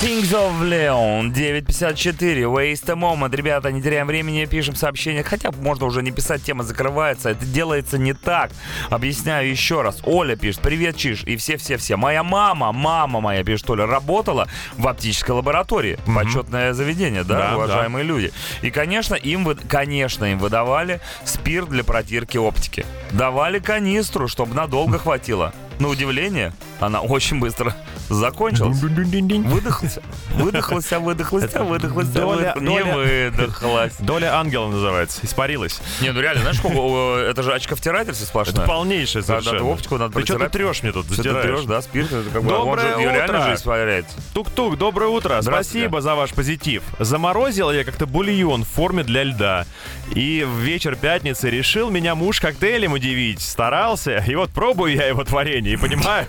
Kings of Leon, 9.54, Waste a Moment. Ребята, не теряем времени, пишем сообщения. Хотя можно уже не писать, тема закрывается. Это делается не так. Объясняю еще раз. Оля пишет, привет, Чиш. И все-все-все. Моя мама, мама моя, пишет Оля, работала в оптической лаборатории. Почетное заведение, да, Да, уважаемые люди. И, конечно, им, вы- конечно, им выдавали спирт для протирки оптики. Давали канистру, чтобы надолго хватило. На удивление, она очень быстро закончилась. Выдохлся. Выдохлась, а выдохлась, а выдохлась, а Доля- Не доля- выдохлась. Доля ангела называется. Испарилась. Не, ну реально, знаешь, сколько, это же очковтирательство сплошное. Это полнейшее Да, да, совершенно. ты оптику надо Ты что ты трешь мне тут? Что ты трешь, да, спирт, это как бы, он же Доброе ее реально же испаряется. Тук-тук, доброе утро. Спасибо за ваш позитив. Заморозил я как-то бульон в форме для льда. И в вечер пятницы решил меня муж коктейлем удивить. Старался, и вот пробую я его творение и понимаю,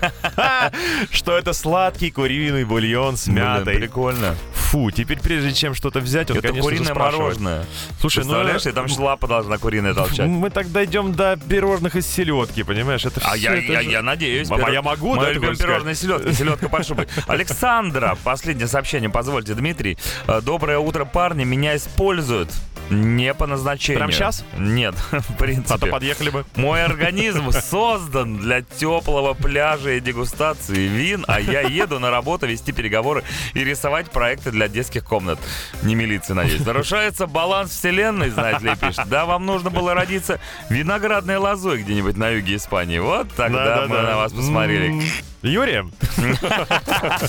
[laughs] что это сладкий куриный бульон с мятой. прикольно. Фу, теперь прежде чем что-то взять, он, Это конечно куриное мороженое. Слушай, ну... Представляешь, и там еще лапа должна куриная толчать. Мы так дойдем до пирожных из селедки, понимаешь? Это А я, я, я надеюсь. Пиро- я могу, да, хочешь сказать? пирожное селедка. Селедка под шубой. [laughs] Александра, последнее сообщение, позвольте, Дмитрий. Э, Доброе утро, парни. Меня используют. Не по назначению. Прям щас? Нет, [laughs] в принципе. А то подъехали бы. Мой организм создан для теплого пляжа и дегустации вин, а я еду на работу вести переговоры и рисовать проекты для детских комнат. Не милиции, надеюсь. Нарушается баланс вселенной, знаете ли, пишет. Да, вам нужно было родиться виноградной лозой где-нибудь на юге Испании. Вот тогда мы на вас посмотрели. М, Юрия,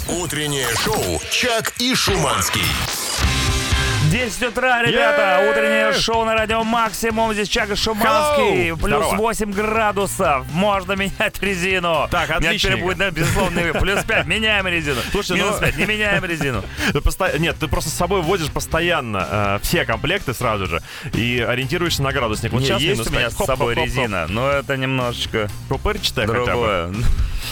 Утреннее шоу «Чак и Шуманский». 10 утра, ребята, Е-е-е! утреннее шоу на радио Максимум. Здесь Чага Шуманский. Hello! Плюс Здорово. 8 градусов. Можно менять резину. Так, У меня теперь будет, да, безусловно, плюс 5. Меняем резину. Слушай, Минус ну- 5. Не меняем резину. Ты [laughs] посто- Нет, ты просто с собой возишь постоянно э, все комплекты сразу же и ориентируешься на градусник. Вот Не, сейчас есть у меня с собой хоп, хоп, хоп. резина, но это немножечко Пупырчатая хотя бы. другое. [laughs]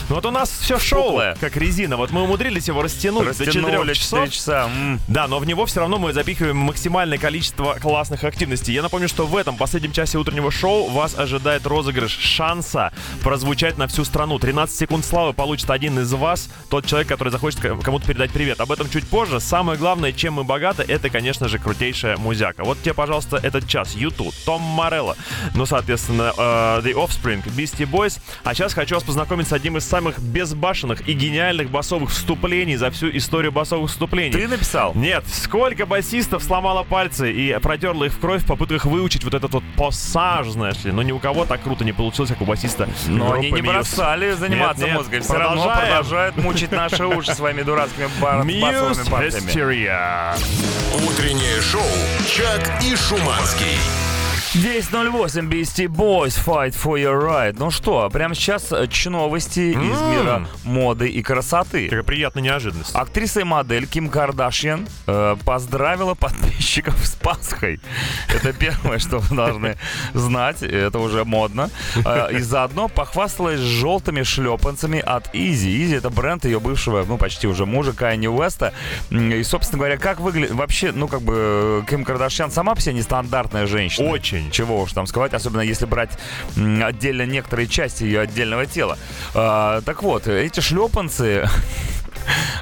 Ну вот у нас все шоу, Пухлая. как резина. Вот мы умудрились его растянуть до 4 Растянули часов. 4 часа. М. Да, но в него все равно мы запихиваем максимальное количество классных активностей. Я напомню, что в этом последнем часе утреннего шоу вас ожидает розыгрыш шанса прозвучать на всю страну. 13 секунд славы получит один из вас, тот человек, который захочет кому-то передать привет. Об этом чуть позже. Самое главное, чем мы богаты, это, конечно же, крутейшая музяка. Вот тебе, пожалуйста, этот час. YouTube, Том Морелло, ну, соответственно, э, The Offspring, Beastie Boys. А сейчас хочу вас познакомить с одним из самых безбашенных и гениальных басовых вступлений за всю историю басовых вступлений. Ты написал? Нет, сколько басистов сломало пальцы и протерла их в кровь в попытках выучить вот этот вот пассаж, знаешь ли. Но ни у кого так круто не получилось, как у басиста. Но они не Muse. бросали заниматься Нет, нет, музыкой. Все равно продолжают мучить наши уши своими дурацкими бар- басовыми партиями. Утреннее шоу «Чак и Шуманский». 10.08 Beastie Boys Fight for your right. Ну что, прямо сейчас э, новости из М. мира моды и красоты. Какая приятная неожиданность. Актриса и модель Ким Кардашьян э, поздравила подписчиков с Пасхой. Это первое, что вы должны знать. Это уже модно. Э, и заодно похвасталась желтыми шлепанцами от Easy. Easy это бренд ее бывшего, ну почти уже мужа Кайни Уэста. И, собственно говоря, как выглядит... Вообще, ну как бы э, Ким Кардашьян сама по себе нестандартная женщина. Очень. Чего уж там сказать, особенно если брать отдельно некоторые части ее отдельного тела. А, так вот, эти шлепанцы [laughs]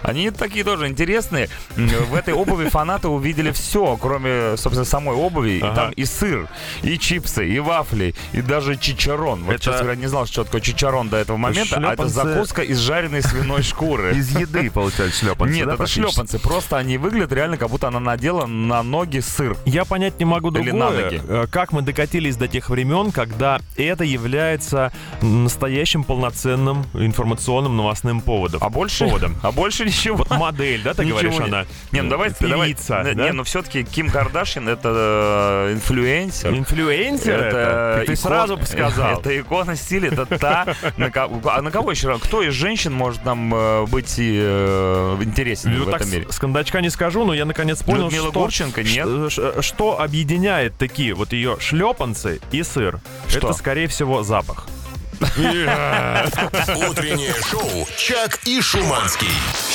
Они такие тоже интересные. В этой обуви фанаты увидели все, кроме, собственно, самой обуви. И Ага. там и сыр, и чипсы, и вафли, и даже чичарон. Вот, Это- честно говоря, не знал, что такое чичарон до этого момента. А это шлепанцы- закуска из жареной свиной шкуры. [laughs] Из еды, получается, шлепанцы. Нет, да, это шлепанцы. Просто они выглядят реально, как будто она надела на ноги сыр. Я понять не могу Или другое. на ноги. Э, Как мы докатились до тех времен, когда это является настоящим полноценным информационным новостным поводом. А больше, поводом. А больше ничего. Вот модель, да, ты Ничего говоришь, нет. она? Не, ну давай, давай. Певица, Не, да? Не, ну все-таки Ким Кардашьян это э, инфлюенсер. Инфлюенсер это? Так ты икон- сразу бы сказал. [laughs] Это икона стиля, это та, на ко- а на кого еще? Кто из женщин может нам э, быть э, интереснее Ну, в так этом мире? с с кондачка не скажу, но я наконец понял, Людмила что, Гурченко, нет? ш- что объединяет такие вот ее шлепанцы и сыр. Что? Это, скорее всего, запах. Утреннее шоу «Чак и Шуманский».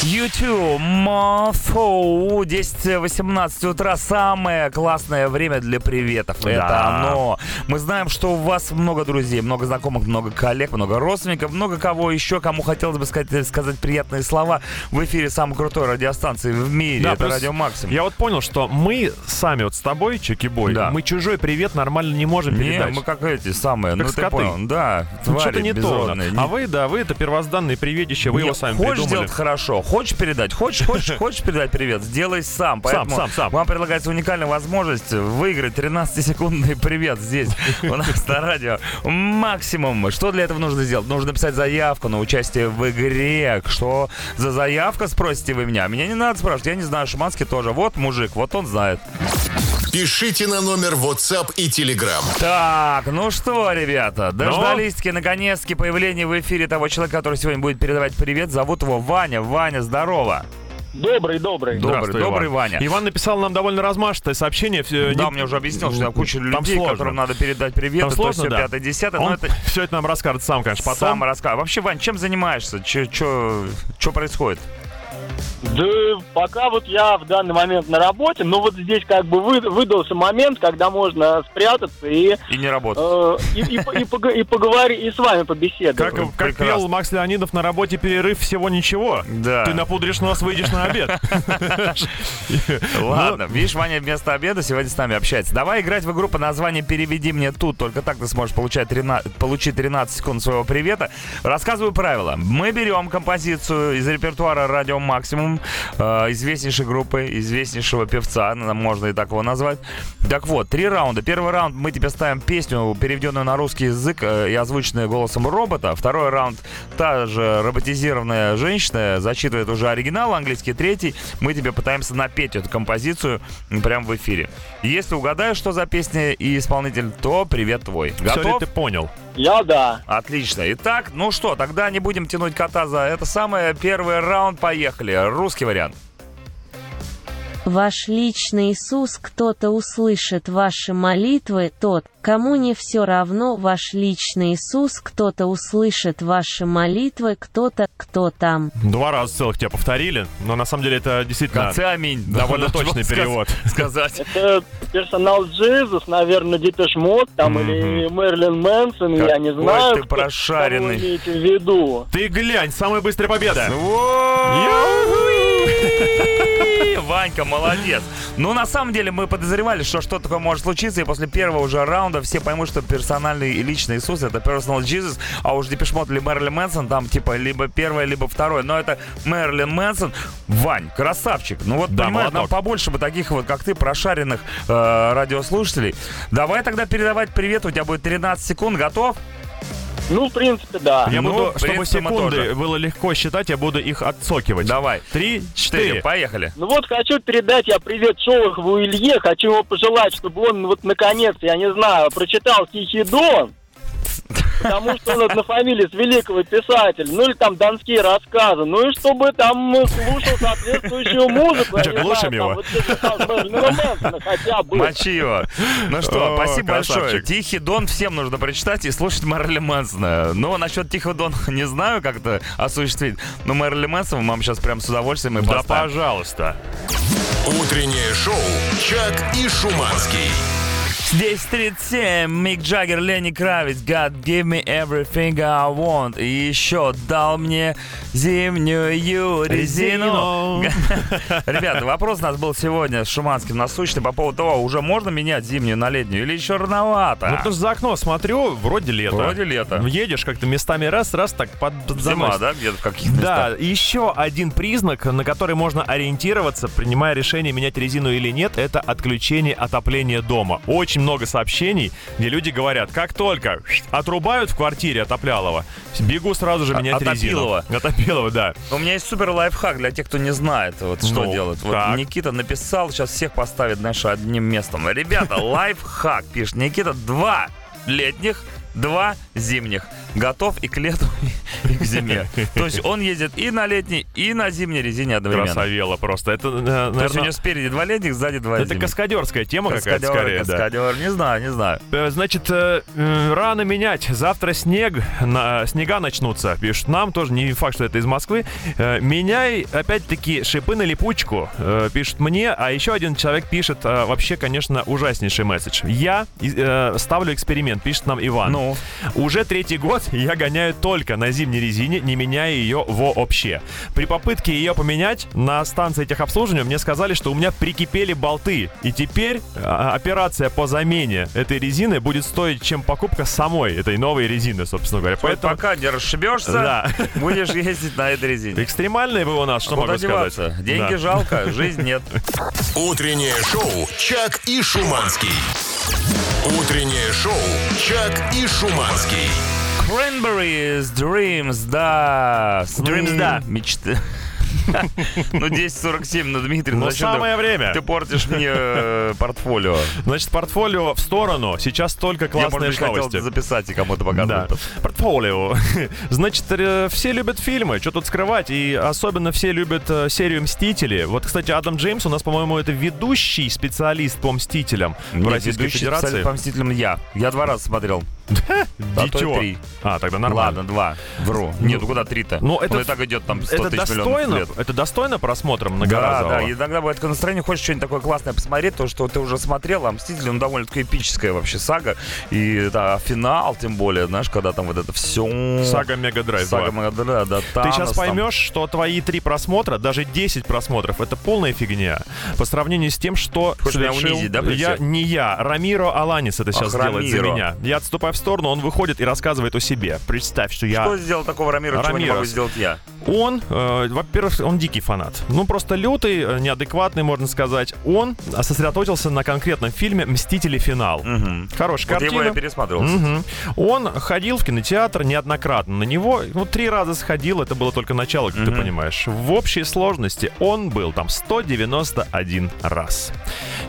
YouTube, Мофоу, 10-18 утра, самое классное время для приветов. Это Да. оно. Мы знаем, что у вас много друзей, много знакомых, много коллег, много родственников, много кого еще, кому хотелось бы сказать, сказать приятные слова в эфире самой крутой радиостанции в мире. Да, Это Радио Максимум. Я вот понял, что мы сами вот с тобой, Чеки-бой, Да. мы чужой привет нормально не можем Не, передать. мы как эти самые, Как ну ты скоты. понял, да, Что-то не то. А вы, да, вы это первозданные приветище, вы его сами хочешь придумали. сделать хорошо, хочешь передать, хочешь, хочешь, [laughs] хочешь передать привет, сделай сам. Поэтому сам, сам. Вам предлагается уникальная возможность выиграть 13-секундный привет здесь у нас на радио. Максимум. Что для этого нужно сделать? Нужно написать заявку на участие в игре. Что за заявка, спросите вы меня? Меня не надо спрашивать, я не знаю, Шиманский тоже. Вот мужик, вот он знает. Пишите на номер WhatsApp и Telegram. Так, ну что, ребята, дождались-таки наконец-таки появления в эфире того человека, который сегодня будет передавать привет. Зовут его Ваня. Ваня, здорово. Добрый, добрый. Добрый, добрый Иван. Ваня. Иван написал нам довольно размашистое сообщение. Все, Да, мне уже объяснил, что там куча Там людей, сложно. которым надо передать привет, Там сложно, все да. пятое, десятое, Он но это все это нам расскажет сам, конечно, потом. сам расскажет. Вообще, Вань, чем занимаешься? Что происходит? Да пока вот я в данный момент на работе, но вот здесь как бы вы- выдался момент, когда можно спрятаться и, И не работает. э, и, и и пога- и поговорить, и с вами побеседовать. Как, как пел Макс Леонидов на работе перерыв всего ничего. Да. Ты напудришь нос, выйдешь на обед. Ладно, видишь, Ваня вместо обеда сегодня с нами общается. Давай играть в игру по названию «Переведи мне тут». Только так ты сможешь получать 13, получить 13 секунд своего привета. Рассказываю правила. Мы берем композицию из репертуара «Радио Максимум», максимум э, известнейшей группы, известнейшего певца, можно и так его назвать. Так вот, три раунда. Первый раунд мы тебе ставим песню, переведенную на русский язык э, и озвученную голосом робота. Второй раунд та же роботизированная женщина зачитывает уже оригинал английский. Третий мы тебе пытаемся напеть эту композицию прямо в эфире. Если угадаешь, что за песня и исполнитель, то привет твой. Все ли Готов? ты понял? Я да. Отлично. Итак, ну что, тогда не будем тянуть кота за это самое. Первый раунд, поехали. Русский вариант. Ваш личный Иисус, кто-то услышит ваши молитвы, тот, кому не все равно, ваш личный Иисус, кто-то услышит ваши молитвы, кто-то, кто там. Два раза целых тебя повторили, но на самом деле это действительно конце аминь. довольно [laughs] точный перевод. сказ- Сказать. Это персонал Джизус, наверное, Дипеш Мод там или Мерлин Мэнсон, я не знаю. ты прошаренный. в виду. Ты глянь, самая быстрая победа. [laughs] Ванька, молодец. Ну, на самом деле, мы подозревали, что что такое может случиться, и после первого уже раунда все поймут, что персональный и личный Иисус — это Personal Jesus, а уж Депешмот или Мэрилин Мэнсон там, типа, либо первое, либо второе. Но это Мэрилин Мэнсон. Вань, красавчик. Ну вот, Да, понимаешь, нам побольше бы таких вот, как ты, прошаренных э, радиослушателей. Давай тогда передавать привет. У тебя будет 13 секунд. Готов? Ну, в принципе, да. Я Ну, буду, в чтобы секунды тоже. было легко считать, я буду их отсокивать. Давай. Три, Четыре. Поехали. Ну вот хочу передать я привет Шолохову Илье, хочу ему пожелать, чтобы он вот наконец, я не знаю, прочитал Тихий Дон, [laughs] потому что он однофамилец великого писателя, ну или там донские рассказы, ну и чтобы там э, слушал соответствующую музыку. глушим знаю, его? Мочи его. Ну что, спасибо большое. Тихий Дон всем нужно прочитать и слушать Мэрили Мэнсона. Ну, насчет Тихого Дона [laughs] не знаю, как это осуществить, но Мэрили Мэнсона мы вам сейчас прям с удовольствием и Да, пожалуйста. Утреннее шоу «Чак и Шуманский». Здесь 37, Мик Джаггер, Ленни Кравиц, God give me everything I want. И еще дал мне зимнюю резину. [laughs] Ребята, вопрос у нас был сегодня с Шуманским насущный по поводу того, уже можно менять зимнюю на летнюю или еще рановато? Ну, потому что за окно смотрю, вроде лето. Вроде лето. Едешь как-то местами раз, раз так под, Зима, да, где-то в каких-то Да, еще один признак, на который можно ориентироваться, принимая решение менять резину или нет, это отключение отопления дома. Очень много сообщений, где люди говорят, как только отрубают в квартире отоплялого, бегу сразу же А- менять отопилова. резину. Отопилова, да. У меня есть супер лайфхак для тех, кто не знает, вот что Ну, делать. Вот так. Никита написал, сейчас всех поставит, знаешь, одним местом. Ребята, [laughs] лайфхак, пишет Никита, два летних, два зимних. Готов и к лету, [laughs] и к зиме. То есть он ездит и на летней, и на зимней резине одновременно. Красавело просто. Это, э, То есть у наверное, него спереди два летних, сзади два это зимних. каскадерская тема какая-то скорее. каскадер, не знаю, не знаю. Э, Значит, э, э, рано менять. Завтра снег, снега начнутся. Пишут нам, тоже не факт, что это из Москвы. Э, меняй, опять-таки, шипы на липучку. Э, пишут мне, а еще один человек пишет, э, вообще, конечно, ужаснейший месседж. Я э, ставлю эксперимент, пишет нам Иван. Ну, Уже третий год я гоняю только на зимней резине, не меняя ее вообще. При попытке ее поменять на станции техобслуживания мне сказали, что у меня прикипели болты. И теперь а, операция по замене этой резины будет стоить, чем покупка самой этой новой резины, собственно говоря. поэтому Поэтому... пока не расшибешься, Да. [laughs] будешь ездить на этой резине. Экстремальные вы у нас, что Куда могу сказать? деваться? Деньги Да. жалко, жизнь нет. [laughs] Утреннее шоу «Чак и Шуманский». Утреннее шоу «Чак и Шуманский». Cranberries, Dreams, да. сны, Dreams, да. [laughs] Мечты. [laughs] Ну, 10.47, ну, Дмитрий, ну ты- самое время. Ты портишь мне э, портфолио. Значит, портфолио в сторону. Сейчас только Я, может классные быть, хотел новости. записать и кому-то Да, показать. портфолио. [laughs] Значит, э, все любят фильмы, что тут скрывать, и особенно все любят э, серию «Мстители». Вот, кстати, Адам Джеймс у нас, по-моему, это ведущий специалист по «Мстителям» в Российской Федерации. по «Мстителям» я. Я два раза смотрел. Дитё. А, тогда нормально. Ладно, два. Вру. Нет, ну куда три-то? Ну, это- и так идет там 100 Это тысяч миллионов достойно, лет. это достойно просмотра Да, многоразового. да, иногда бывает такое настроение, хочешь что-нибудь такое классное посмотреть, то, что ты уже смотрел, а «Мстители», ну, довольно-таки эпическая вообще сага, и, да, финал, тем более, знаешь, когда там вот это все... Сага Мега Драйв Сага 2. Мегадрайва, да, Ты сейчас там. поймешь, что твои три просмотра, даже 10 просмотров, это полная фигня по сравнению с тем, что Хочешь меня совершил унизить, да, я, не я, Рамиро Аланис это сейчас Ах, делает за меня. Я отступаю в сторону, он выходит и рассказывает о себе. Представь, что я... Что сделал такого Рамира, чего не могу сделать я? Он, э, во-первых, он дикий фанат. Ну, просто лютый, э, неадекватный, можно сказать. Он сосредоточился на конкретном фильме «Мстители. Финал». Мгм. Хорошая Вот его картина. я пересматривал. Мгм. Он ходил в кинотеатр неоднократно. На него, ну, три раза сходил, это было только начало, как ты Мгм. понимаешь. В общей сложности он был там 191 раз.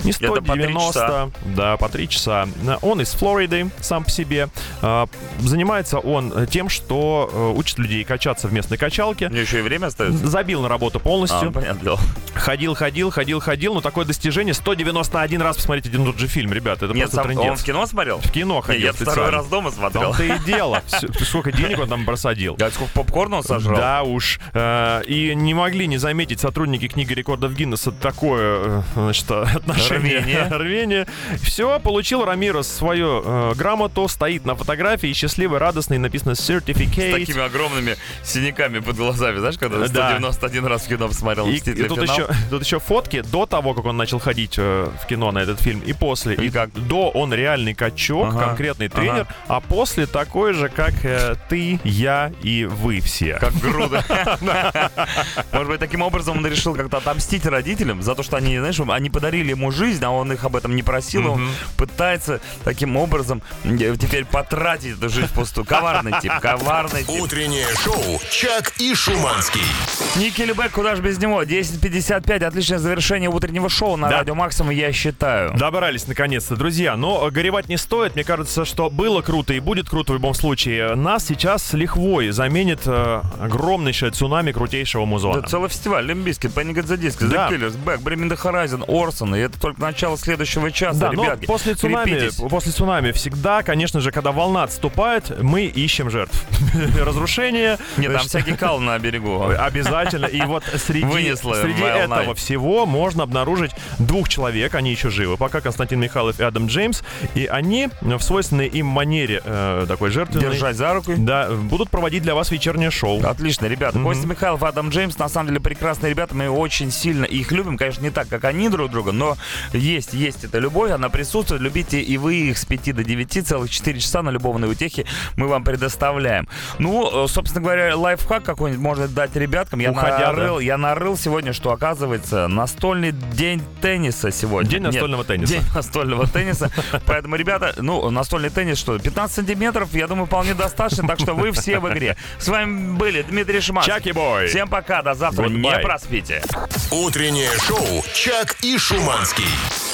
Не Это по три 190, да, по три часа. Он из Флориды сам по себе. А, Занимается он тем, что э, учит людей качаться в местной качалке. Мне еще и время остается. Забил на работу А, полностью. понятно дело. Ходил, ходил, ходил, ходил. Но такое достижение 191 раз посмотреть один тот же фильм, ребята. Это Нет, просто сам- трындец. он в кино смотрел? В кино ходил Я второй раз дома смотрел. том-то и дело. Сколько денег он там просадил. Да, сколько попкорна он сожрал? Да уж. Э, И не могли не заметить сотрудники книги рекордов Гиннесса такое, э, значит, [laughs] отношение. Рвение. Рвение. Все, получил Рамирос свою грамоту, стоит на фотографии, счастливый, радостный, написано С certificate. такими огромными синяками под глазами, знаешь, когда Да. 191 раз в кино посмотрел И, «Мстители. и тут, Финал». еще, тут еще фотки до того, как он начал ходить э, в кино на этот фильм, и после. И как? До он реальный качок, Ага, конкретный ага. тренер, а после такой же, как э, ты, я и вы все. Как груда. [laughs] Может быть, таким образом он решил как-то отомстить родителям за то, что они, знаешь, они подарили ему жизнь, а он их об этом не просил. и Он пытается таким образом э, теперь потратить эту жизнь впустую. Коварный тип, коварный тип. Утреннее шоу «Чак и Шуманский». Никельбэк, куда же без него? 10.55, отличное завершение утреннего шоу на Да. Радио Максимум, я считаю. Добрались наконец-то, друзья. Но горевать не стоит. Мне кажется, что было круто и будет круто в любом случае. Нас сейчас с лихвой заменит э, огромнейшее цунами крутейшего музона. Это целый фестиваль. Limp Bizkit, Panic at the Disco, Да. The Killers, Bring Me The Horizon, Орсон. И это только начало следующего часа, Да, но ребятки. после цунами, крепитесь. после цунами всегда, конечно же, когда волна отступает, мы ищем жертв. [laughs] Разрушение. Нет, там всякий кал на берегу. [laughs] Обязательно. И вот среди, этого всего можно обнаружить двух человек. Они еще живы. Пока Константин Михайлов и Адам Джеймс. И они в свойственной им манере э, такой жертвенной... Держать за руку. Да, будут проводить для вас вечернее шоу. Отлично, ребята. Костя Михайлов, Адам Джеймс, на самом деле прекрасные ребята. Мы очень сильно их любим. Конечно, не так, как они друг друга, но есть, есть эта любовь, она присутствует. Любите и вы их с 5 до 9, целых 4 часа на любовные утехи мы вам предоставляем. Ну, э, собственно говоря, лайфхак какой-нибудь можно дать ребяткам. Я Уходя, нарыл, я нарыл сегодня, что оказывается настольный день тенниса сегодня. День Нет, настольного тенниса. День [laughs] настольного тенниса. Поэтому, ребята, ну, настольный теннис, что, 15 сантиметров, я думаю, вполне достаточно, так что вы все в игре. С вами были Дмитрий Шиманский. Чаки бой. Всем пока, до завтра. Goodbye. Не проспите. Утреннее шоу «Чак и Шуманский».